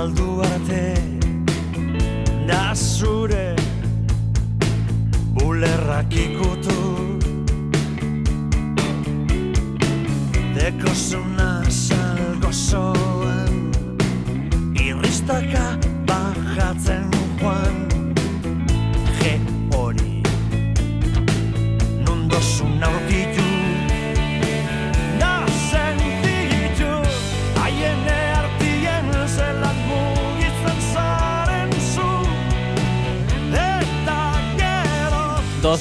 galdu arte da zure bulerrak ikus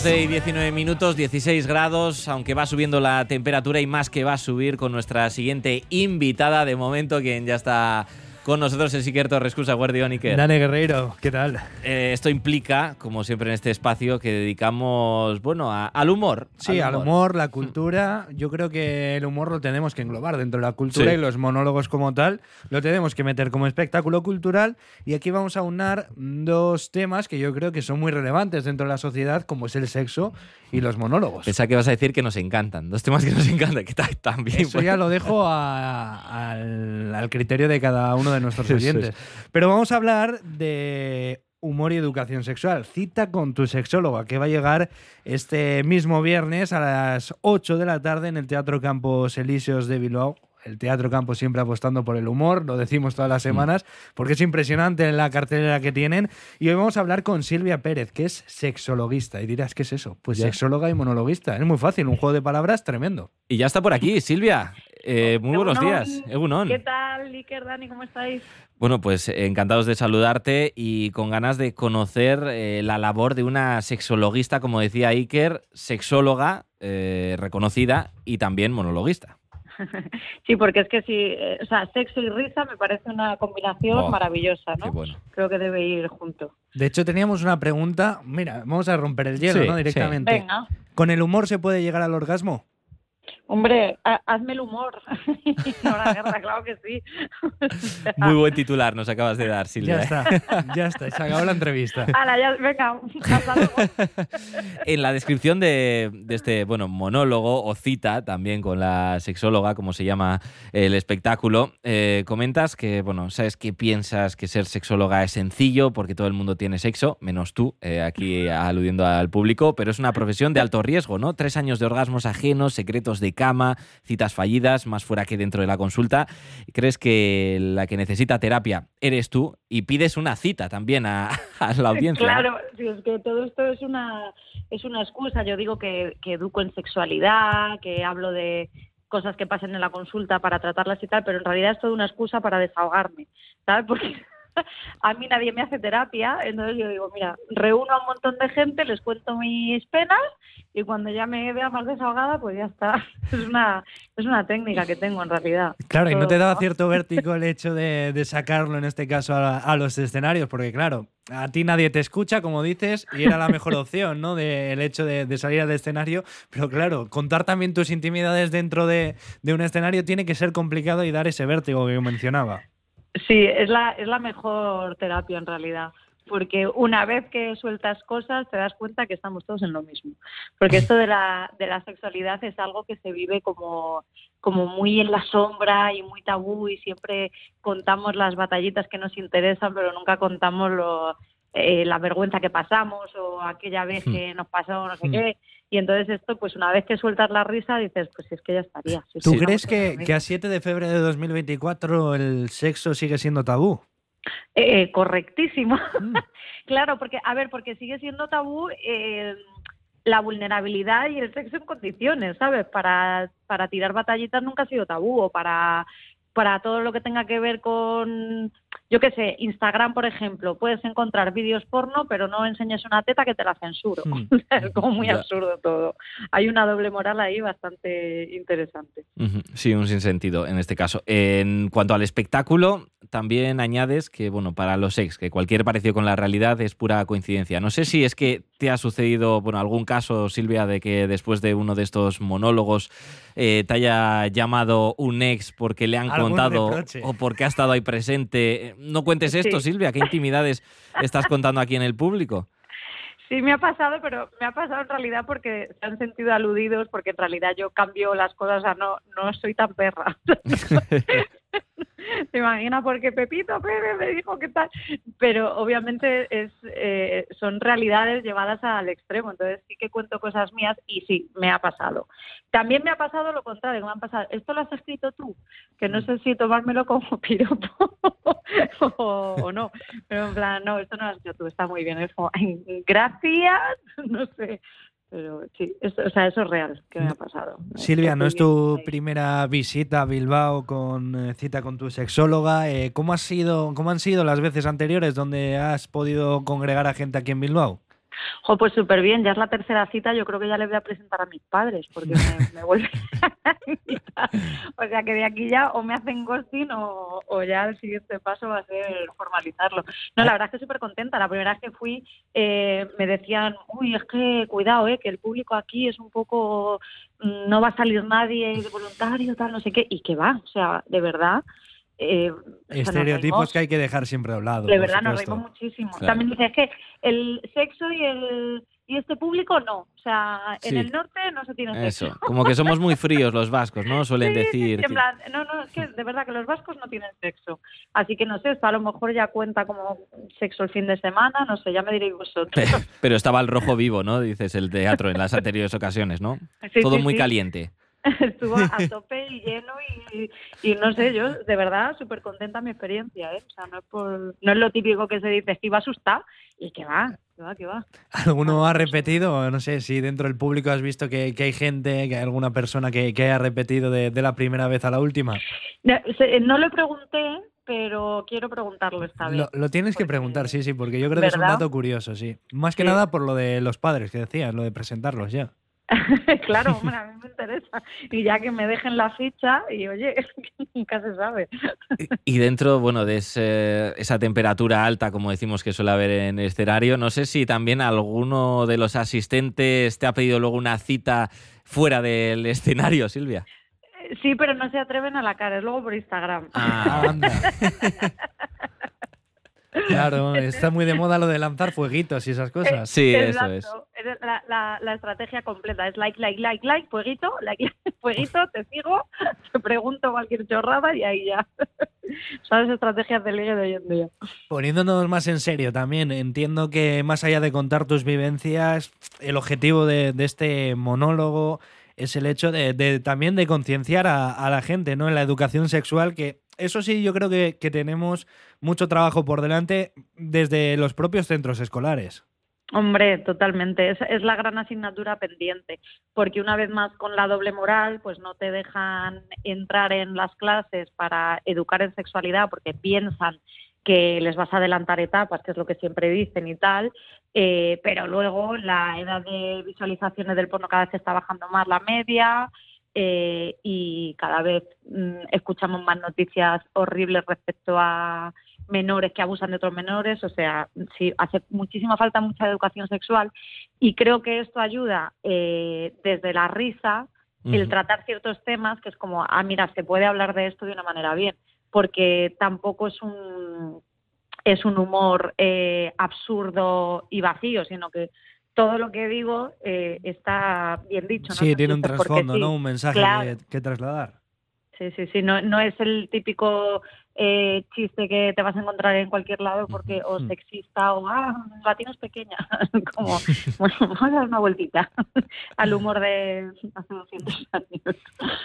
12 y 19 minutos, 16 grados, aunque va subiendo la temperatura y más que va a subir con nuestra siguiente invitada de momento, quien ya está con nosotros, el Siquer Torres Cusa, Guardión Iker. Dani Guerreiro, ¿qué tal? Eh, esto implica, como siempre en este espacio, que dedicamos, bueno, a- al humor. Sí, al humor, la cultura. Yo creo que el humor lo tenemos que englobar dentro de la cultura Sí. y los monólogos como tal lo tenemos que meter como espectáculo cultural. Y aquí vamos a unar dos temas que yo creo que son muy relevantes dentro de la sociedad, como es el sexo y los monólogos. Pensaba que vas a decir que nos encantan, dos temas que nos encantan, que ta- también. Eso ya lo dejo a- al, al criterio de cada uno de nuestros es. oyentes. Pero vamos a hablar de humor y educación sexual. Cita con tu sexóloga, que va a llegar este mismo viernes a las 8 de la tarde en el Teatro Campos Elíseos de Bilbao. El Teatro Campos siempre apostando por el humor, lo decimos todas las semanas, porque es impresionante la cartelera que tienen. Y hoy vamos a hablar con Silvia Pérez, que es sexologista. Y dirás, ¿qué es eso? Pues Ya. sexóloga y monologuista. Es muy fácil, un juego de palabras tremendo. Y ya está por aquí, Silvia. Eh, muy buenos Egunon. días. Egunon. ¿Qué tal, Iker, Dani? ¿Cómo estáis? Bueno, pues encantados de saludarte y con ganas de conocer eh, la labor de una sexologista, como decía Iker, sexóloga eh, reconocida y también monologuista. Sí, porque es que sí, eh, o sea, sexo y risa me parece una combinación Oh, maravillosa, Qué ¿no? bueno. Creo que debe ir junto. De hecho, teníamos una pregunta. Mira, vamos a romper el hielo, Sí, ¿no? sí. Directamente. Venga, ¿Con el humor se puede llegar al orgasmo? Hombre, ha- hazme el humor. no la guerra, claro que sí. Muy buen titular nos acabas de dar, Silvia. Ya ¿eh? está, ya está. Se acabó la entrevista. Hala, ya, venga, hasta luego. En la descripción de, de este bueno, monólogo o cita, también con la sexóloga, como se llama el espectáculo, eh, comentas que, bueno, sabes que piensas que ser sexóloga es sencillo porque todo el mundo tiene sexo, menos tú, eh, aquí aludiendo al público, pero es una profesión de alto riesgo, ¿no? Tres años de orgasmos ajenos, secretos de cama, citas fallidas, más fuera que dentro de la consulta. ¿Crees que la que necesita terapia eres tú y pides una cita también a, a la audiencia? ¿no? Claro, es que todo esto es una, es una excusa. Yo digo que, que educo en sexualidad, que hablo de cosas que pasan en la consulta para tratarlas y tal, pero en realidad es toda una excusa para desahogarme, ¿sabes? Porque a mí nadie me hace terapia, entonces yo digo, mira, reúno a un montón de gente, les cuento mis penas y cuando ya me vea más desahogada, pues ya está. Es una, es una técnica que tengo en realidad. Claro, y no te daba cierto vértigo el hecho de, de sacarlo, en este caso, a, a los escenarios, porque claro, a ti nadie te escucha, como dices, y era la mejor opción, ¿no? De- el hecho de, de salir al escenario. Pero claro, contar también tus intimidades dentro de, de un escenario tiene que ser complicado y dar ese vértigo que mencionaba. Sí, es la, es la mejor terapia en realidad. Porque una vez que sueltas cosas te das cuenta que estamos todos en lo mismo. Porque esto de la, de la sexualidad es algo que se vive como, como muy en la sombra y muy tabú y siempre contamos las batallitas que nos interesan, pero nunca contamos lo, eh, la vergüenza que pasamos o aquella vez Hmm. que nos pasó no sé Hmm. qué. Y entonces esto, pues una vez que sueltas la risa, dices, pues si es que ya estaría. ¿Tú crees que, que a 7 de febrero de 2024 el sexo sigue siendo tabú? Eh, correctísimo. Mm. claro, porque, a ver, porque sigue siendo tabú eh, la vulnerabilidad y el sexo en condiciones, ¿sabes? Para, para tirar batallitas nunca ha sido tabú, o para, para todo lo que tenga que ver con, yo qué sé, Instagram, por ejemplo, puedes encontrar vídeos porno, pero no enseñes una teta que te la censuro. Mm. es como muy Ya. absurdo todo. Hay una doble moral ahí bastante interesante. Sí, un sinsentido en este caso. En cuanto al espectáculo, también añades que, bueno, para los ex, que cualquier parecido con la realidad es pura coincidencia. No sé si es que te ha sucedido, bueno, algún caso, Silvia, de que después de uno de estos monólogos eh, te haya llamado un ex porque le han contado reproche. o porque ha estado ahí presente. Eh, No cuentes esto, Sí. Silvia, ¿qué intimidades estás contando aquí en el público? Sí, me ha pasado, pero me ha pasado en realidad porque se han sentido aludidos, porque en realidad yo cambio las cosas, o sea, no, no soy tan perra. ¿Te imaginas? Porque Pepito me dijo que tal. Pero obviamente es, eh, son realidades llevadas al extremo. Entonces sí que cuento cosas mías y sí, me ha pasado. También me ha pasado lo contrario, me han pasado. ¿Esto lo has escrito tú? Que no sé si tomármelo como piropo o, o no. Pero en plan, no, esto no lo has escrito tú, está muy bien. Es como, gracias, no sé. Pero sí, eso, o sea, eso es real, que me ha pasado. Silvia, ¿no es tu ahí. primera visita a Bilbao con eh, cita con tu sexóloga? Eh, ¿cómo, has sido, ¿Cómo han sido las veces anteriores donde has podido congregar a gente aquí en Bilbao? Jo, pues súper bien, ya es la tercera cita, yo creo que ya le voy a presentar a mis padres, porque me, me vuelven a invitar. O sea que de aquí ya o me hacen ghosting o, o ya el siguiente paso va a ser formalizarlo. No, la verdad es que súper contenta. La primera vez que fui eh, me decían, uy, es que cuidado, eh, que el público aquí es un poco, mm, no va a salir nadie de voluntario, tal, no sé qué, y que va, o sea, de verdad. Eh, o sea, nos Estereotipos que hay que dejar siempre a un lado. de verdad nos reímos muchísimo. Claro. También dice, es que el sexo y el y este público no. O sea, en Sí. el norte no se tiene sexo. Eso, como que somos muy fríos los vascos, ¿no? Suelen Sí, sí, sí, decir. en que- plan, no, no, es que de verdad que los vascos no tienen sexo. Así que no sé, esto a lo mejor ya cuenta como sexo el fin de semana, no sé, ya me diréis vosotros. Pero estaba el rojo vivo, ¿no? Dices el teatro en las anteriores ocasiones, ¿no? Sí, Todo sí, muy sí. caliente. Estuvo a tope y lleno y, y no sé, yo de verdad súper contenta mi experiencia, ¿eh? O sea, no es, por, no es lo típico que se dice, que iba a asustar y que va, que va, que va. ¿Alguno ha repetido? No sé si dentro del público has visto que, que hay gente, que hay alguna persona que, que haya repetido de, de la primera vez a la última. No, no le pregunté, pero quiero preguntarlo esta vez. Lo, lo tienes que preguntar, sí, sí, porque yo creo que es un dato curioso, sí. Más que Sí. nada por lo de los padres que decías, lo de presentarlos ya. claro, hombre, a mí me interesa. Y ya que me dejen la ficha y oye, nunca se sabe. Y dentro, bueno, de ese- esa temperatura alta, como decimos que suele haber en el escenario, no sé si también alguno de los asistentes te ha pedido luego una cita fuera del escenario, Silvia. Sí, pero no se atreven a la cara, es luego por Instagram. Ah, Anda. Claro, está muy de moda lo de lanzar fueguitos y esas cosas. Sí, eso Exacto. es. Es la, la- la estrategia completa. Es like, like, like, like, fueguito, like, like, fueguito, te sigo, te pregunto cualquier chorrada y ahí ya. Son las estrategias del ligue de hoy en día. Poniéndonos más en serio también, entiendo que más allá de contar tus vivencias, el objetivo de, de este monólogo es el hecho de, de también de concienciar a, a la gente ¿no? en la educación sexual, que eso sí yo creo que, que tenemos mucho trabajo por delante desde los propios centros escolares. Hombre, totalmente. Es, es la gran asignatura pendiente, porque una vez más con la doble moral, pues no te dejan entrar en las clases para educar en sexualidad porque piensan que les vas a adelantar etapas, que es lo que siempre dicen y tal, eh, pero luego la edad de visualizaciones del porno cada vez está bajando más la media eh, y cada vez mm, escuchamos más noticias horribles respecto a menores que abusan de otros menores, o sea, sí, hace muchísima falta mucha educación sexual y creo que esto ayuda eh, desde la risa, el tratar ciertos temas, que es como, ah, mira, se puede hablar de esto de una manera bien, porque tampoco es un es un humor eh, absurdo y vacío, sino que todo lo que digo eh, está bien dicho. no Sí, tiene un trasfondo, sí. ¿no? Un mensaje claro. que, que trasladar. Sí, sí, sí, no, no es el típico eh, chiste que te vas a encontrar en cualquier lado porque o sexista o ah, latino es pequeña, como bueno, vamos a dar una vueltita al humor de hace 200 años.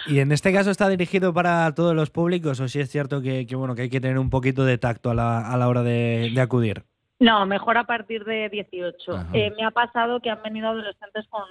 ¿Y en este caso está dirigido para todos los públicos o si es cierto que, que, bueno, que hay que tener un poquito de tacto a la, a la hora de, de acudir? No, mejor a partir de 18. Ajá. Eh, me ha pasado que han venido adolescentes con,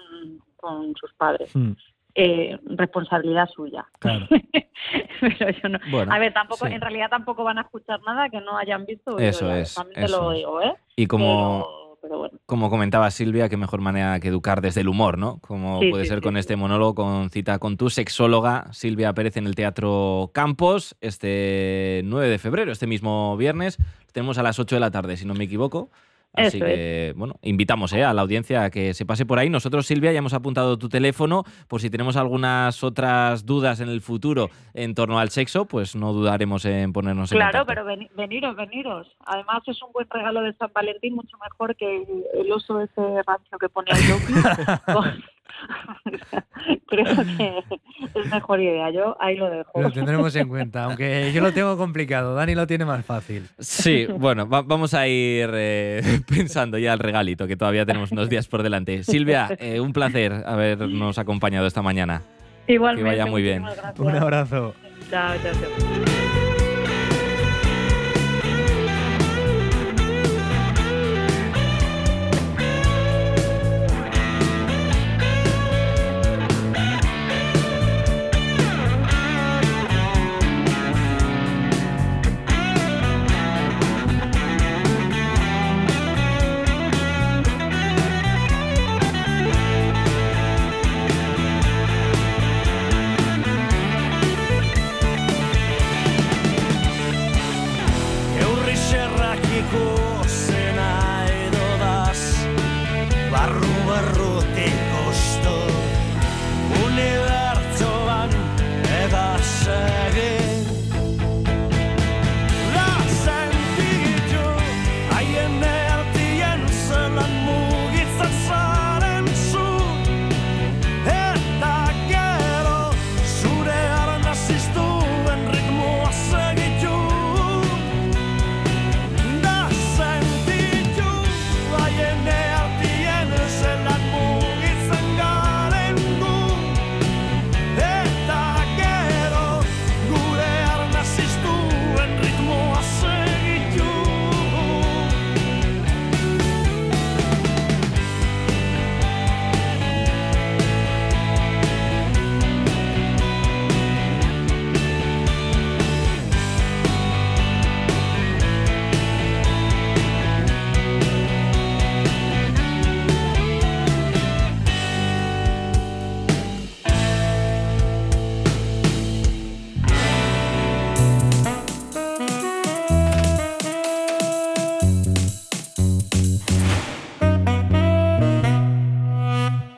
con sus padres. Hmm, Eh, responsabilidad suya. claro. Pero yo no. Bueno, a ver, tampoco, sí. en realidad tampoco van a escuchar nada que no hayan visto. Eso es, También te eso lo es. digo, ¿eh? Y como, Pero, pero bueno. como comentaba Silvia, qué mejor manera que educar desde el humor, ¿no? Como Sí, puede sí, ser sí, con este monólogo, con cita con tu sexóloga Silvia Pérez en el Teatro Campos, este 9 de febrero, este mismo viernes. Tenemos a las 8 de la tarde, si no me equivoco. Así Eso que, bueno, invitamos ¿eh? a la audiencia a que se pase por ahí. Nosotros, Silvia, ya hemos apuntado tu teléfono por si tenemos algunas otras dudas en el futuro en torno al sexo, pues no dudaremos en ponernos en Claro, pero veni- veniros, veniros. Además es un buen regalo de San Valentín, mucho mejor que el oso ese rancio que pone con, Creo que es mejor idea. Yo ahí lo dejo. Lo tendremos en cuenta, aunque yo lo tengo complicado, Dani lo tiene más fácil. Sí, bueno, va- vamos a ir eh, pensando ya el regalito, que todavía tenemos unos días por delante. Silvia, eh, un placer habernos acompañado esta mañana. Igualmente. vaya muy bien. Un abrazo. Chao, chao, chao.